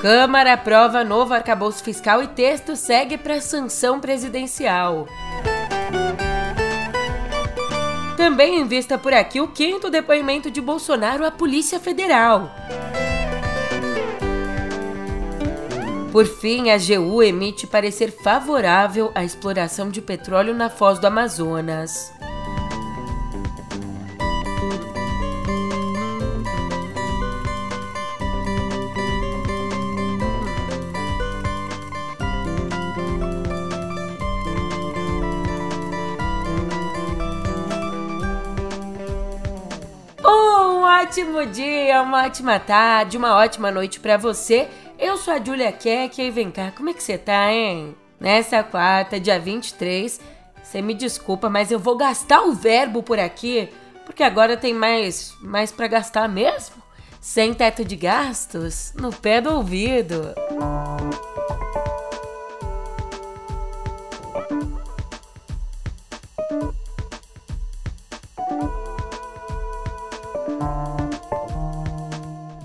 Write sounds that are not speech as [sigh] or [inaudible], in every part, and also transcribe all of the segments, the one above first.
Câmara aprova novo arcabouço fiscal e texto segue para sanção presidencial. Também em vista por aqui o quinto depoimento de Bolsonaro à Polícia Federal. Por fim, a AGU emite parecer favorável à exploração de petróleo na foz do Amazonas. Ótimo dia, uma ótima tarde, uma ótima noite para você. Eu sou a Julia Keck e vem cá, como é que você tá, hein? Nessa quarta, dia 23, você me desculpa, mas eu vou gastar o verbo por aqui, porque agora tem mais, mais para gastar mesmo. Sem teto de gastos, no pé do ouvido.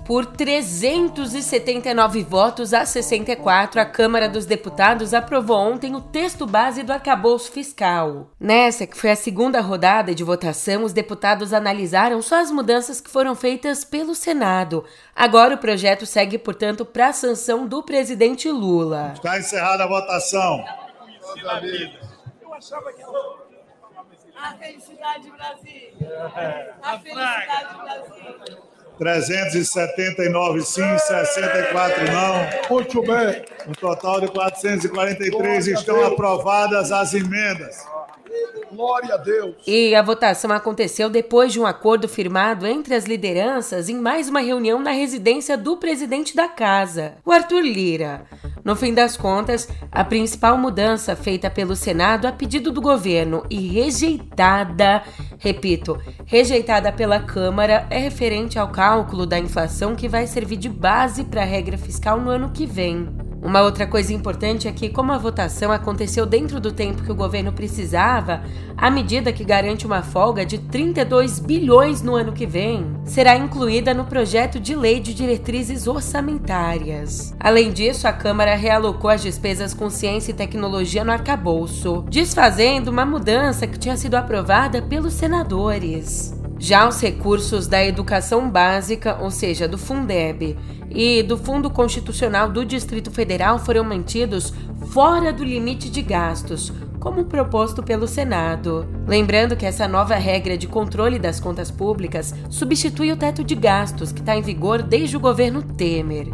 Por 379 votos a 64, a Câmara dos Deputados aprovou ontem o texto base do arcabouço fiscal. Nessa, que foi a segunda rodada de votação, os deputados analisaram só as mudanças que foram feitas pelo Senado. Agora o projeto segue, portanto, para a sanção do presidente Lula. Está encerrada a votação. A felicidade Brasil! A felicidade Brasil! 379 sim, 64 não. Muito bem. No total de 443 estão aprovadas as emendas. Glória a Deus. E a votação aconteceu depois de um acordo firmado entre as lideranças em mais uma reunião na residência do presidente da casa, o Arthur Lira. No fim das contas, a principal mudança feita pelo Senado a pedido do governo e rejeitada, repito, rejeitada pela Câmara, é referente ao cálculo da inflação que vai servir de base para a regra fiscal no ano que vem. Uma outra coisa importante é que, como a votação aconteceu dentro do tempo que o governo precisava, a medida que garante uma folga de 32 bilhões no ano que vem será incluída no projeto de lei de diretrizes orçamentárias. Além disso, a Câmara realocou as despesas com ciência e tecnologia no arcabouço, desfazendo uma mudança que tinha sido aprovada pelos senadores. Já os recursos da educação básica, ou seja, do Fundeb, e do Fundo Constitucional do Distrito Federal foram mantidos fora do limite de gastos, como proposto pelo Senado. Lembrando que essa nova regra de controle das contas públicas substitui o teto de gastos que está em vigor desde o governo Temer.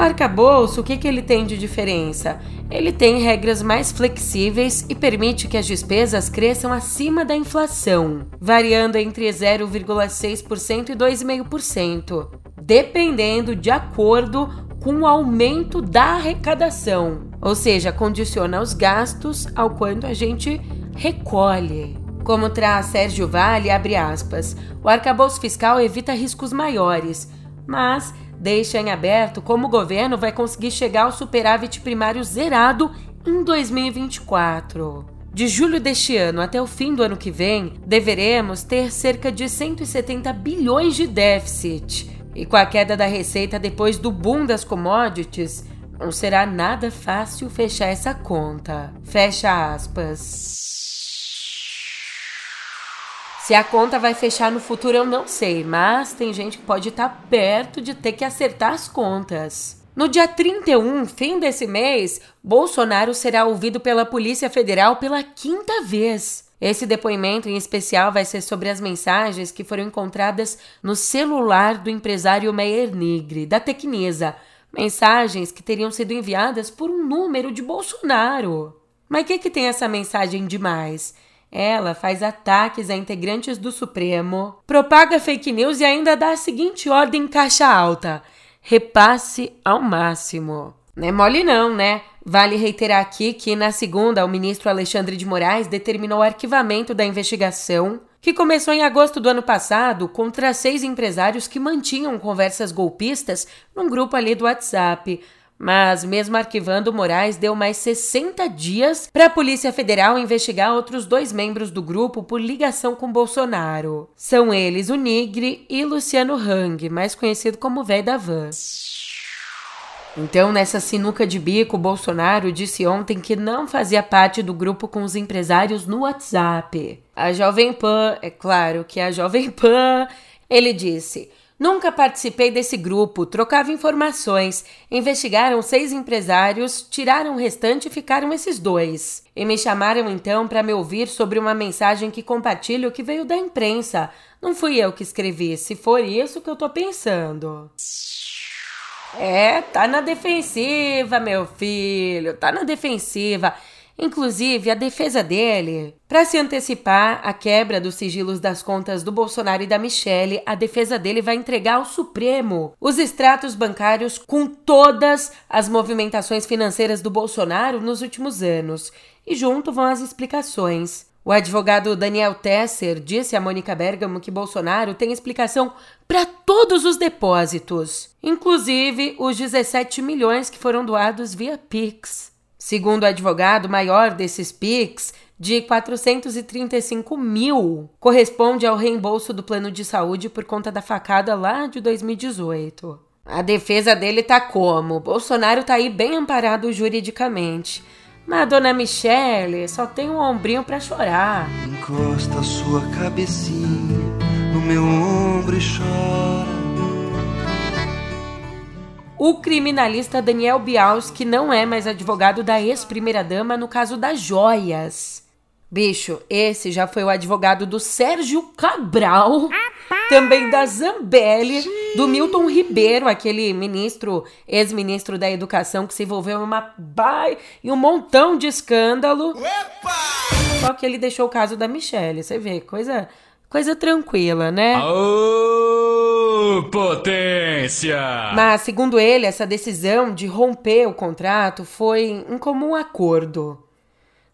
O arcabouço, o que, que ele tem de diferença? Ele tem regras mais flexíveis e permite que as despesas cresçam acima da inflação, variando entre 0,6% e 2,5%, dependendo de acordo com o aumento da arrecadação, ou seja, condiciona os gastos ao quanto a gente recolhe. Como traz Sérgio Vale, abre aspas, o arcabouço fiscal evita riscos maiores, mas deixa em aberto como o governo vai conseguir chegar ao superávit primário zerado em 2024. De julho deste ano até o fim do ano que vem, deveremos ter cerca de 170 bilhões de déficit. E com a queda da receita depois do boom das commodities, não será nada fácil fechar essa conta. Fecha aspas. Se a conta vai fechar no futuro, eu não sei, mas tem gente que pode estar tá perto de ter que acertar as contas. No dia 31, fim desse mês, Bolsonaro será ouvido pela Polícia Federal pela quinta vez. Esse depoimento em especial vai ser sobre as mensagens que foram encontradas no celular do empresário Meyer Nigri, da Tecnisa. Mensagens que teriam sido enviadas por um número de Bolsonaro. Mas o que, que tem essa mensagem demais? Ela faz ataques a integrantes do Supremo, propaga fake news e ainda dá a seguinte ordem em caixa alta: repasse ao máximo. Não é mole não, né? Vale reiterar aqui que na segunda o ministro Alexandre de Moraes determinou o arquivamento da investigação, que começou em agosto do ano passado contra seis empresários que mantinham conversas golpistas num grupo ali do WhatsApp. Mas, mesmo arquivando, Moraes deu mais 60 dias para a Polícia Federal investigar outros dois membros do grupo por ligação com Bolsonaro. São eles o Nigre e Luciano Hang, mais conhecido como Véi da Van. Então, nessa sinuca de bico, Bolsonaro disse ontem que não fazia parte do grupo com os empresários no WhatsApp. A Jovem Pan, é claro que a Jovem Pan, ele disse. Nunca participei desse grupo, trocava informações, investigaram seis empresários, tiraram o restante e ficaram esses dois. E me chamaram então para me ouvir sobre uma mensagem que compartilho que veio da imprensa. Não fui eu que escrevi, se for isso que eu tô pensando. É, tá na defensiva, meu filho, tá na defensiva. Inclusive, a defesa dele, para se antecipar à quebra dos sigilos das contas do Bolsonaro e da Michelle, a defesa dele vai entregar ao Supremo os extratos bancários com todas as movimentações financeiras do Bolsonaro nos últimos anos. E junto vão as explicações. O advogado Daniel Tesser disse a Mônica Bergamo que Bolsonaro tem explicação para todos os depósitos, inclusive os 17 milhões que foram doados via Pix. Segundo o advogado, maior desses PIX, de 435 mil, corresponde ao reembolso do plano de saúde por conta da facada lá de 2018. A defesa dele tá como? Bolsonaro tá aí bem amparado juridicamente. Mas a dona Michele só tem um ombrinho para chorar. Encosta sua cabecinha no meu ombro e chora. O criminalista Daniel Bials, que não é mais advogado da ex-primeira-dama no caso das joias. Bicho, esse já foi o advogado do Sérgio Cabral, também da Zambelli, do Milton Ribeiro, aquele ministro, ex-ministro da Educação que se envolveu em uma bai e um montão de escândalo. Só que ele deixou o caso da Michelle, você vê, coisa coisa tranquila, né? Aô, potência! Mas, segundo ele, essa decisão de romper o contrato foi um comum acordo.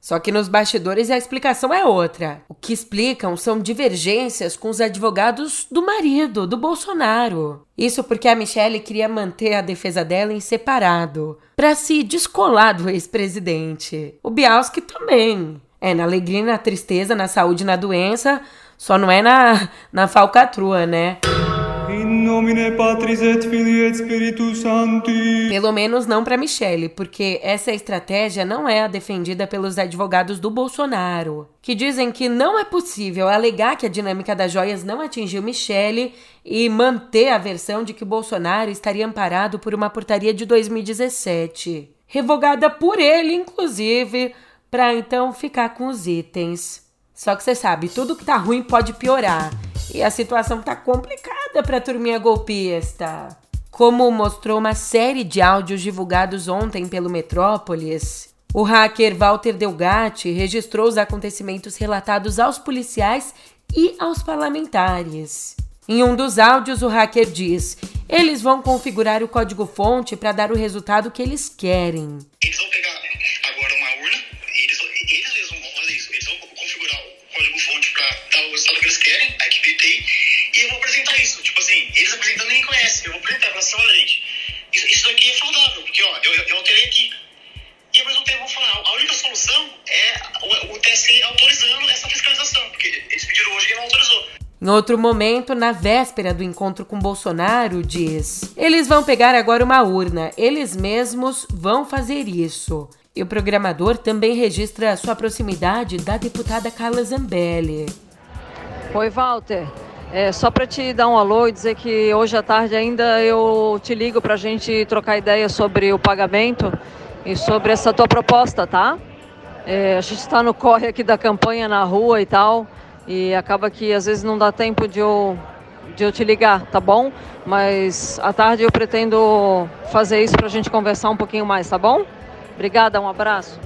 Só que nos bastidores a explicação é outra. O que explicam são divergências com os advogados do marido, do Bolsonaro. Isso porque a Michelle queria manter a defesa dela em separado, para se descolar do ex-presidente. O Bialski também. É, na alegria na tristeza, na saúde na doença, só não é na, na falcatrua, né? Pelo menos não para Michele, porque essa estratégia não é a defendida pelos advogados do Bolsonaro, que dizem que não é possível alegar que a dinâmica das joias não atingiu Michele e manter a versão de que Bolsonaro estaria amparado por uma portaria de 2017, revogada por ele, inclusive, para então ficar com os itens. Só que você sabe, tudo que tá ruim pode piorar. E a situação tá complicada pra turminha golpista. Como mostrou uma série de áudios divulgados ontem pelo Metrópolis, o hacker Walter Delgatti registrou os acontecimentos relatados aos policiais e aos parlamentares. Em um dos áudios, o hacker diz: eles vão configurar o código-fonte para dar o resultado que eles querem. Eles vão pegar agora uma assim, olha, gente, isso, isso daqui é saudável, porque ó, eu, eu alterei aqui. E ao mesmo tempo vou falar, a única solução é o, o TSE autorizando essa fiscalização, porque eles pediram hoje e não autorizou. Em outro momento, na véspera do encontro com Bolsonaro, diz: Eles vão pegar agora uma urna, eles mesmos vão fazer isso. E o programador também registra sua proximidade da deputada Carla Zambelli. Oi, Walter. É, só para te dar um alô e dizer que hoje à tarde ainda eu te ligo para a gente trocar ideia sobre o pagamento e sobre essa tua proposta, tá? É, a gente está no corre aqui da campanha na rua e tal, e acaba que às vezes não dá tempo de eu, de eu te ligar, tá bom? Mas à tarde eu pretendo fazer isso para a gente conversar um pouquinho mais, tá bom? Obrigada, um abraço.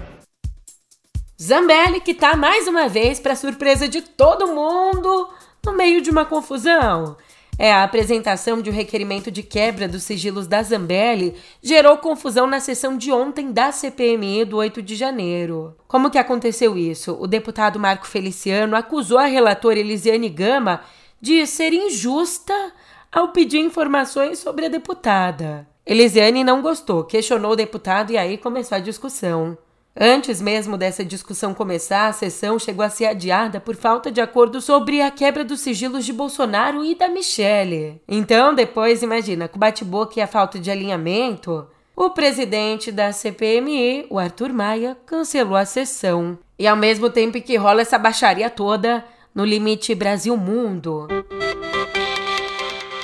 Zambelli que tá mais uma vez para surpresa de todo mundo no meio de uma confusão. É, a apresentação de um requerimento de quebra dos sigilos da Zambelli gerou confusão na sessão de ontem da CPMI do 8 de janeiro. Como que aconteceu isso? O deputado Marco Feliciano acusou a relatora Elisiane Gama de ser injusta ao pedir informações sobre a deputada. Elisiane não gostou, questionou o deputado e aí começou a discussão. Antes mesmo dessa discussão começar, a sessão chegou a ser adiada por falta de acordo sobre a quebra dos sigilos de Bolsonaro e da Michele. Então, depois, imagina, com bate-boca e a falta de alinhamento, o presidente da CPMI, o Arthur Maia, cancelou a sessão. E ao mesmo tempo que rola essa baixaria toda, no limite Brasil-Mundo,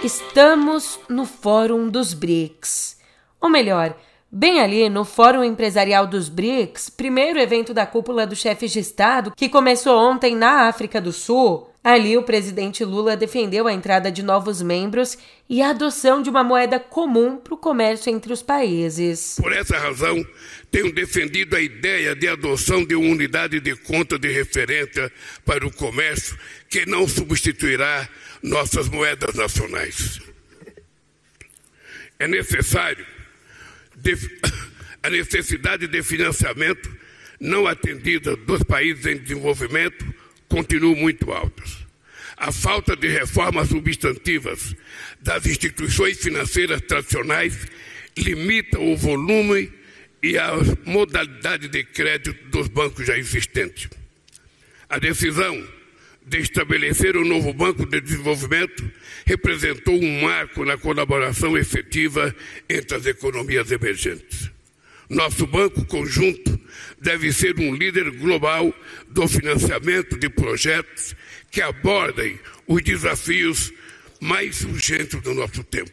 estamos no Fórum dos BRICS. Ou melhor, Bem ali no Fórum Empresarial dos BRICS, primeiro evento da cúpula dos chefes de Estado, que começou ontem na África do Sul, ali o presidente Lula defendeu a entrada de novos membros e a adoção de uma moeda comum para o comércio entre os países. Por essa razão, tenho defendido a ideia de adoção de uma unidade de conta de referência para o comércio que não substituirá nossas moedas nacionais. É necessário [coughs] a necessidade de financiamento não atendida dos países em desenvolvimento continua muito alta. A falta de reformas substantivas das instituições financeiras tradicionais limita o volume e a modalidade de crédito dos bancos já existentes. A decisão de estabelecer o um novo Banco de Desenvolvimento representou um marco na colaboração efetiva entre as economias emergentes. Nosso banco conjunto deve ser um líder global do financiamento de projetos que abordem os desafios mais urgentes do nosso tempo.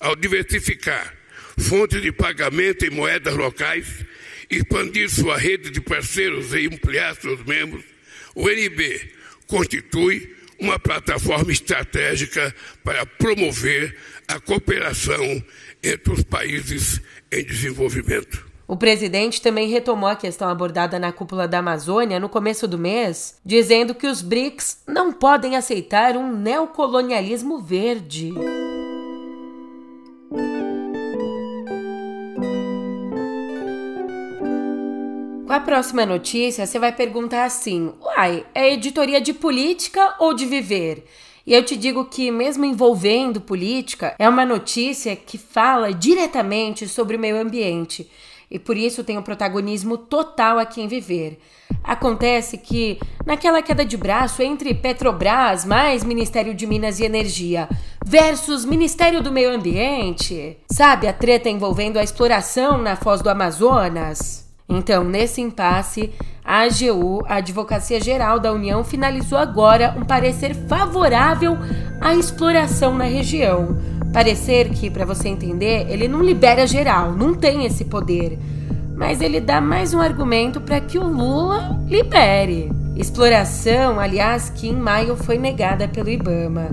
Ao diversificar fontes de pagamento em moedas locais, expandir sua rede de parceiros e ampliar seus membros, o NB constitui uma plataforma estratégica para promover a cooperação entre os países em desenvolvimento. O presidente também retomou a questão abordada na cúpula da Amazônia no começo do mês, dizendo que os BRICS não podem aceitar um neocolonialismo verde. A próxima notícia, você vai perguntar assim: uai, é editoria de política ou de viver? E eu te digo que, mesmo envolvendo política, é uma notícia que fala diretamente sobre o meio ambiente e por isso tem um protagonismo total aqui em Viver. Acontece que, naquela queda de braço entre Petrobras mais Ministério de Minas e Energia versus Ministério do Meio Ambiente, sabe a treta envolvendo a exploração na foz do Amazonas? Então, nesse impasse, a AGU, a Advocacia Geral da União, finalizou agora um parecer favorável à exploração na região. Parecer que, para você entender, ele não libera geral, não tem esse poder. Mas ele dá mais um argumento para que o Lula libere. Exploração, aliás, que em maio foi negada pelo Ibama.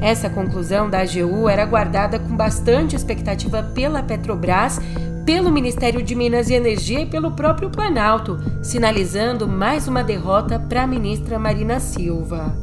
Essa conclusão da AGU era guardada com bastante expectativa pela Petrobras, pelo Ministério de Minas e Energia e pelo próprio Planalto, sinalizando mais uma derrota para a ministra Marina Silva.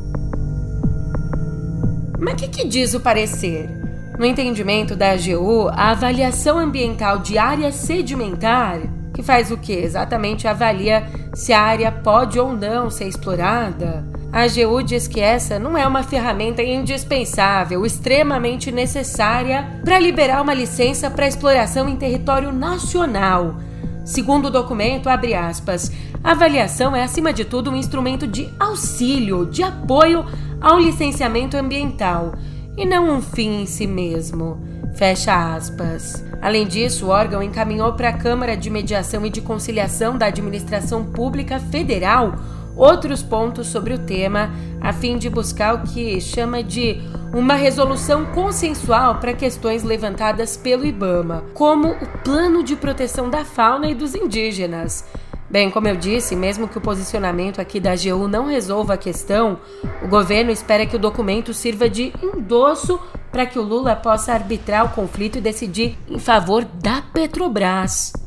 Mas o que, que diz o parecer? No entendimento da AGU, a avaliação ambiental de área sedimentar, que faz o que? Exatamente avalia se a área pode ou não ser explorada, a AGU diz que essa não é uma ferramenta indispensável, extremamente necessária para liberar uma licença para exploração em território nacional. Segundo o documento, abre aspas, a avaliação é acima de tudo um instrumento de auxílio, de apoio ao licenciamento ambiental e não um fim em si mesmo. Fecha aspas. Além disso, o órgão encaminhou para a Câmara de Mediação e de Conciliação da Administração Pública Federal outros pontos sobre o tema, a fim de buscar o que chama de uma resolução consensual para questões levantadas pelo IBAMA, como o Plano de Proteção da Fauna e dos Indígenas. Bem, como eu disse, mesmo que o posicionamento aqui da AGU não resolva a questão, o governo espera que o documento sirva de endosso para que o Lula possa arbitrar o conflito e decidir em favor da Petrobras.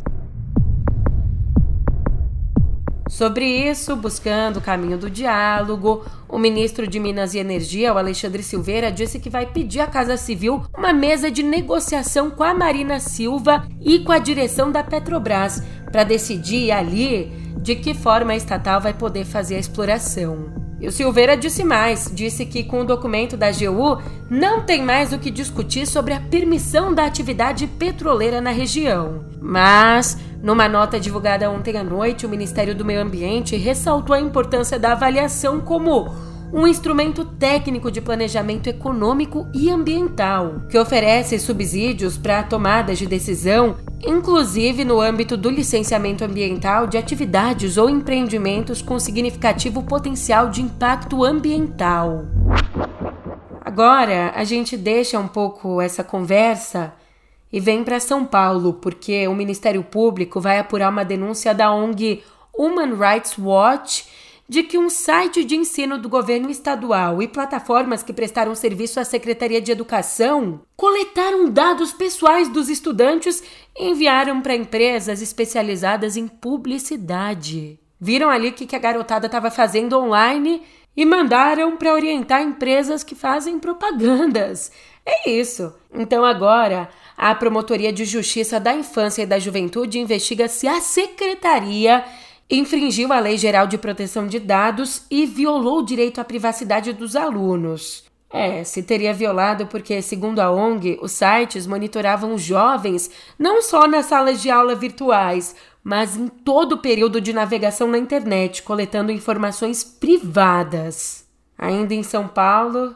Sobre isso, buscando o caminho do diálogo, o ministro de Minas e Energia, o Alexandre Silveira, disse que vai pedir à Casa Civil uma mesa de negociação com a Marina Silva e com a direção da Petrobras para decidir ali de que forma a estatal vai poder fazer a exploração. E o Silveira disse mais, disse que com o documento da AGU não tem mais o que discutir sobre a permissão da atividade petroleira na região. Mas numa nota divulgada ontem à noite, o Ministério do Meio Ambiente ressaltou a importância da avaliação como um instrumento técnico de planejamento econômico e ambiental, que oferece subsídios para tomadas de decisão, inclusive no âmbito do licenciamento ambiental de atividades ou empreendimentos com significativo potencial de impacto ambiental. Agora a gente deixa um pouco essa conversa e vem para São Paulo, porque o Ministério Público vai apurar uma denúncia da ONG Human Rights Watch de que um site de ensino do governo estadual e plataformas que prestaram serviço à Secretaria de Educação coletaram dados pessoais dos estudantes e enviaram para empresas especializadas em publicidade. Viram ali o que a garotada estava fazendo online e mandaram para orientar empresas que fazem propagandas. É isso. Então agora a Promotoria de Justiça da Infância e da Juventude investiga se a secretaria infringiu a Lei Geral de Proteção de Dados e violou o direito à privacidade dos alunos. É, se teria violado porque, segundo a ONG, os sites monitoravam jovens não só nas salas de aula virtuais, mas em todo o período de navegação na internet, coletando informações privadas. Ainda em São Paulo,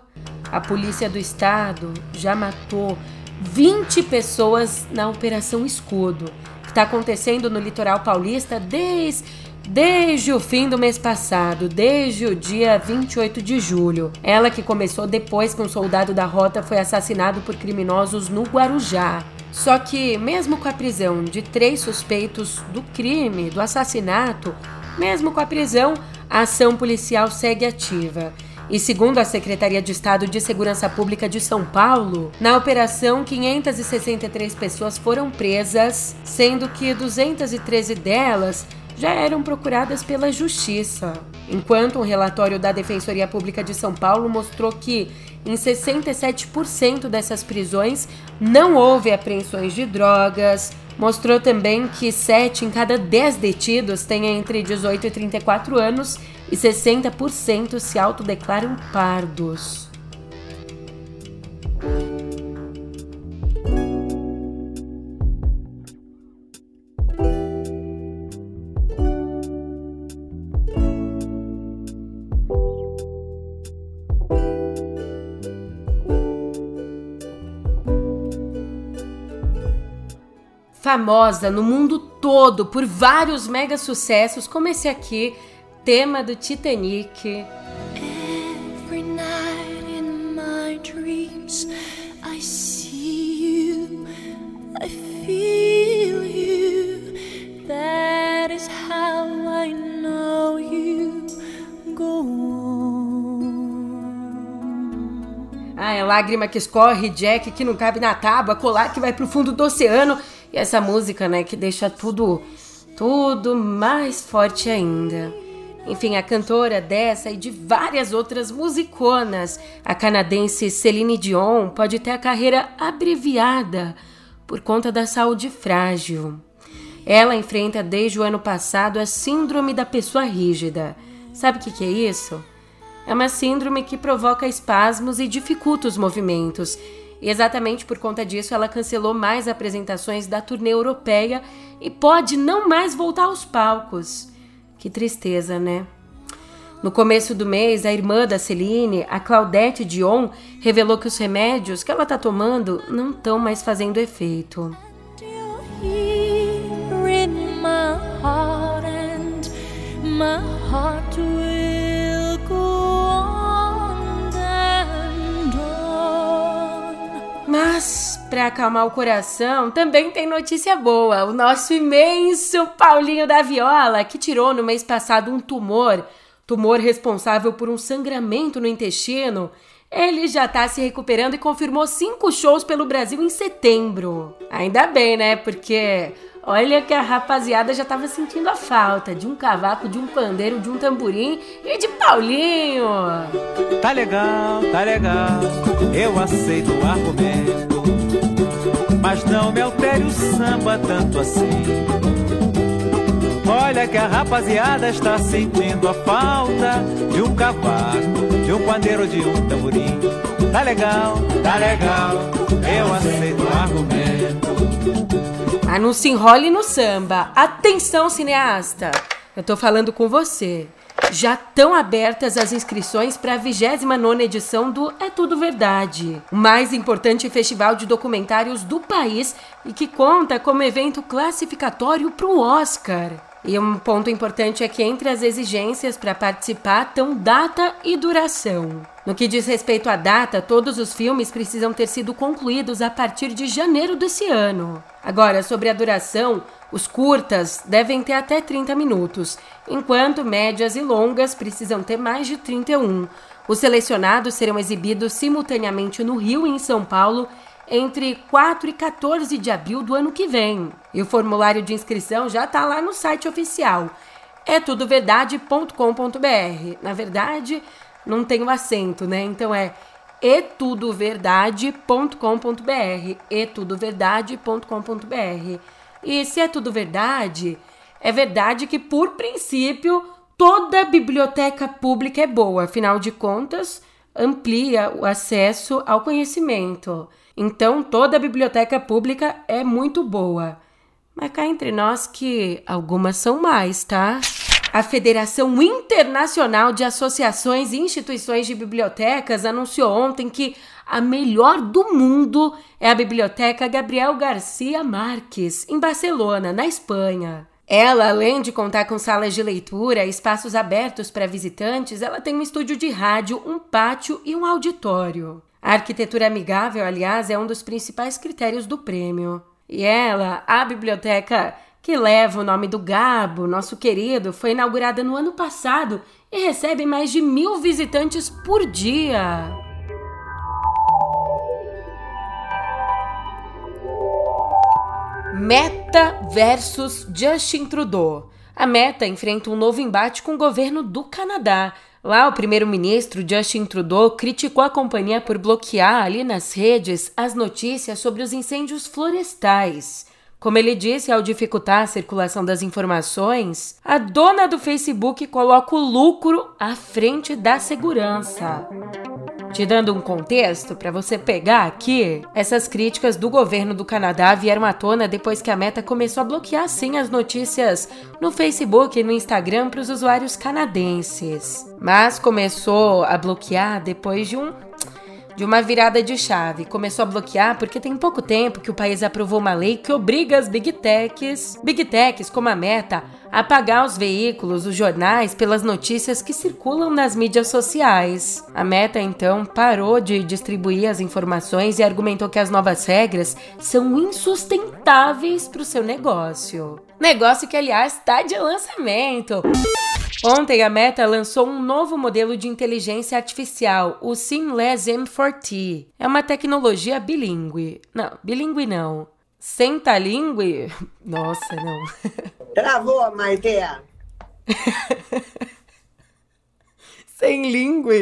a Polícia do Estado já matou 20 pessoas na Operação Escudo, está acontecendo no litoral paulista desde desde o fim do mês passado, desde o dia 28 de julho. Ela que começou depois que um soldado da rota foi assassinado por criminosos no Guarujá. Só que, mesmo com a prisão de três suspeitos do crime, do assassinato, mesmo com a prisão, a ação policial segue ativa. E segundo a Secretaria de Estado de Segurança Pública de São Paulo, na operação 563 pessoas foram presas, sendo que 213 delas já eram procuradas pela Justiça, enquanto um relatório da Defensoria Pública de São Paulo mostrou que em 67% dessas prisões não houve apreensões de drogas. Mostrou também que 7 em cada 10 detidos têm entre 18 e 34 anos e 60% se autodeclaram pardos. famosa no mundo todo por vários mega sucessos, como esse aqui, tema do Titanic. Every night in my dreams I see you, I feel you. That is how I know you go on. Ah, é lágrima que escorre, Jack que não cabe na tábua, colar que vai pro fundo do oceano. E essa música, né, que deixa tudo, tudo mais forte ainda. Enfim, a cantora dessa e de várias outras musiconas, a canadense Celine Dion, pode ter a carreira abreviada por conta da saúde frágil. Ela enfrenta desde o ano passado a síndrome da pessoa rígida. Sabe o que, que é isso? É uma síndrome que provoca espasmos e dificulta os movimentos e exatamente por conta disso, ela cancelou mais apresentações da turnê europeia e pode não mais voltar aos palcos. Que tristeza, né? No começo do mês, a irmã da Celine, a Claudette Dion, revelou que os remédios que ela está tomando não estão mais fazendo efeito. My heart Mas, para acalmar o coração, também tem notícia boa. O nosso imenso Paulinho da Viola, que tirou no mês passado um tumor, tumor responsável por um sangramento no intestino, ele já tá se recuperando e confirmou cinco shows pelo Brasil em setembro. Ainda bem, né? Porque Olha que a rapaziada já tava sentindo a falta de um cavaco, de um pandeiro, de um tamborim e de Paulinho. Tá legal, tá legal, eu aceito o argumento. Mas não me altere o samba tanto assim. Olha que a rapaziada está sentindo a falta de um cavaco, de um pandeiro, de um tamborim. Tá legal, tá legal, eu aceito o argumento. Ah, não se enrole no samba. Atenção, cineasta! Eu tô falando com você. Já estão abertas as inscrições para a 29 edição do É Tudo Verdade, o mais importante festival de documentários do país e que conta como evento classificatório para o Oscar. E um ponto importante é que entre as exigências para participar estão data e duração. No que diz respeito à data, todos os filmes precisam ter sido concluídos a partir de janeiro desse ano. Agora, sobre a duração, os curtas devem ter até 30 minutos, enquanto médias e longas precisam ter mais de 31. Os selecionados serão exibidos simultaneamente no Rio e em São Paulo entre 4 e 14 de abril do ano que vem. E o formulário de inscrição já está lá no site oficial. É tudoverdade.com.br. Na verdade, não tem o acento, né? Então é etudoverdade.com.br. etudoverdade.com.br. E se é tudo verdade, é verdade que por princípio toda biblioteca pública é boa, afinal de contas, amplia o acesso ao conhecimento. Então, toda biblioteca pública é muito boa. Mas cá entre nós que algumas são mais, tá? A Federação Internacional de Associações e Instituições de Bibliotecas anunciou ontem que a melhor do mundo é a Biblioteca Gabriel Garcia Marques, em Barcelona, na Espanha. Ela, além de contar com salas de leitura, espaços abertos para visitantes, ela tem um estúdio de rádio, um pátio e um auditório. A arquitetura amigável, aliás, é um dos principais critérios do prêmio. E ela, a biblioteca que leva o nome do Gabo, nosso querido, foi inaugurada no ano passado e recebe mais de mil visitantes por dia. Meta versus Justin Trudeau. A Meta enfrenta um novo embate com o governo do Canadá Lá, o primeiro-ministro Justin Trudeau criticou a companhia por bloquear ali nas redes as notícias sobre os incêndios florestais. Como ele disse, ao dificultar a circulação das informações, a dona do Facebook coloca o lucro à frente da segurança. Te dando um contexto para você pegar aqui, essas críticas do governo do Canadá vieram à tona depois que a Meta começou a bloquear sim as notícias no Facebook e no Instagram para os usuários canadenses. Mas começou a bloquear depois de um de uma virada de chave. Começou a bloquear porque tem pouco tempo que o país aprovou uma lei que obriga as big techs, big techs como a Meta, a pagar os veículos, os jornais pelas notícias que circulam nas mídias sociais. A Meta então parou de distribuir as informações e argumentou que as novas regras são insustentáveis para o seu negócio. Negócio que aliás está de lançamento. Ontem a Meta lançou um novo modelo de inteligência artificial, o Seamless M4T. É uma tecnologia bilíngue. Não, bilíngue não. Sentalingue? [laughs] Nossa, não. [laughs] Travou, Maiteia. [laughs] Sem língua.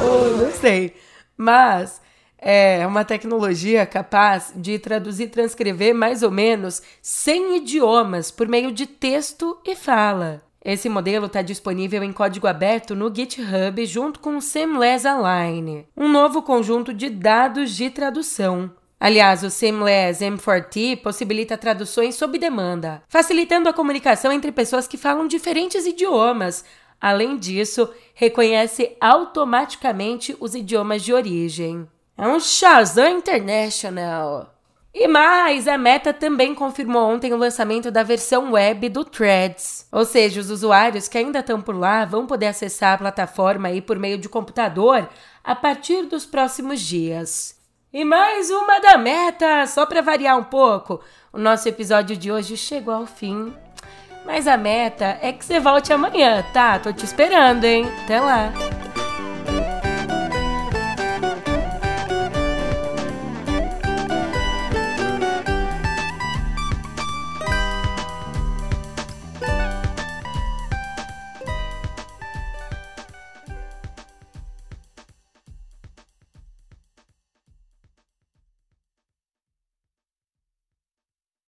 oh, não sei. Mas é uma tecnologia capaz de traduzir e transcrever mais ou menos 100 idiomas por meio de texto e fala. Esse modelo está disponível em código aberto no GitHub junto com o Seamless Align, um novo conjunto de dados de tradução. Aliás, o Seamless M4T possibilita traduções sob demanda, facilitando a comunicação entre pessoas que falam diferentes idiomas. Além disso, reconhece automaticamente os idiomas de origem. É um Shazam International! E mais, a Meta também confirmou ontem o lançamento da versão web do Threads. Ou seja, os usuários que ainda estão por lá vão poder acessar a plataforma aí por meio de computador a partir dos próximos dias. E mais uma da Meta, só para variar um pouco. O nosso episódio de hoje chegou ao fim. Mas a meta é que você volte amanhã, tá? Tô te esperando, hein? Até lá!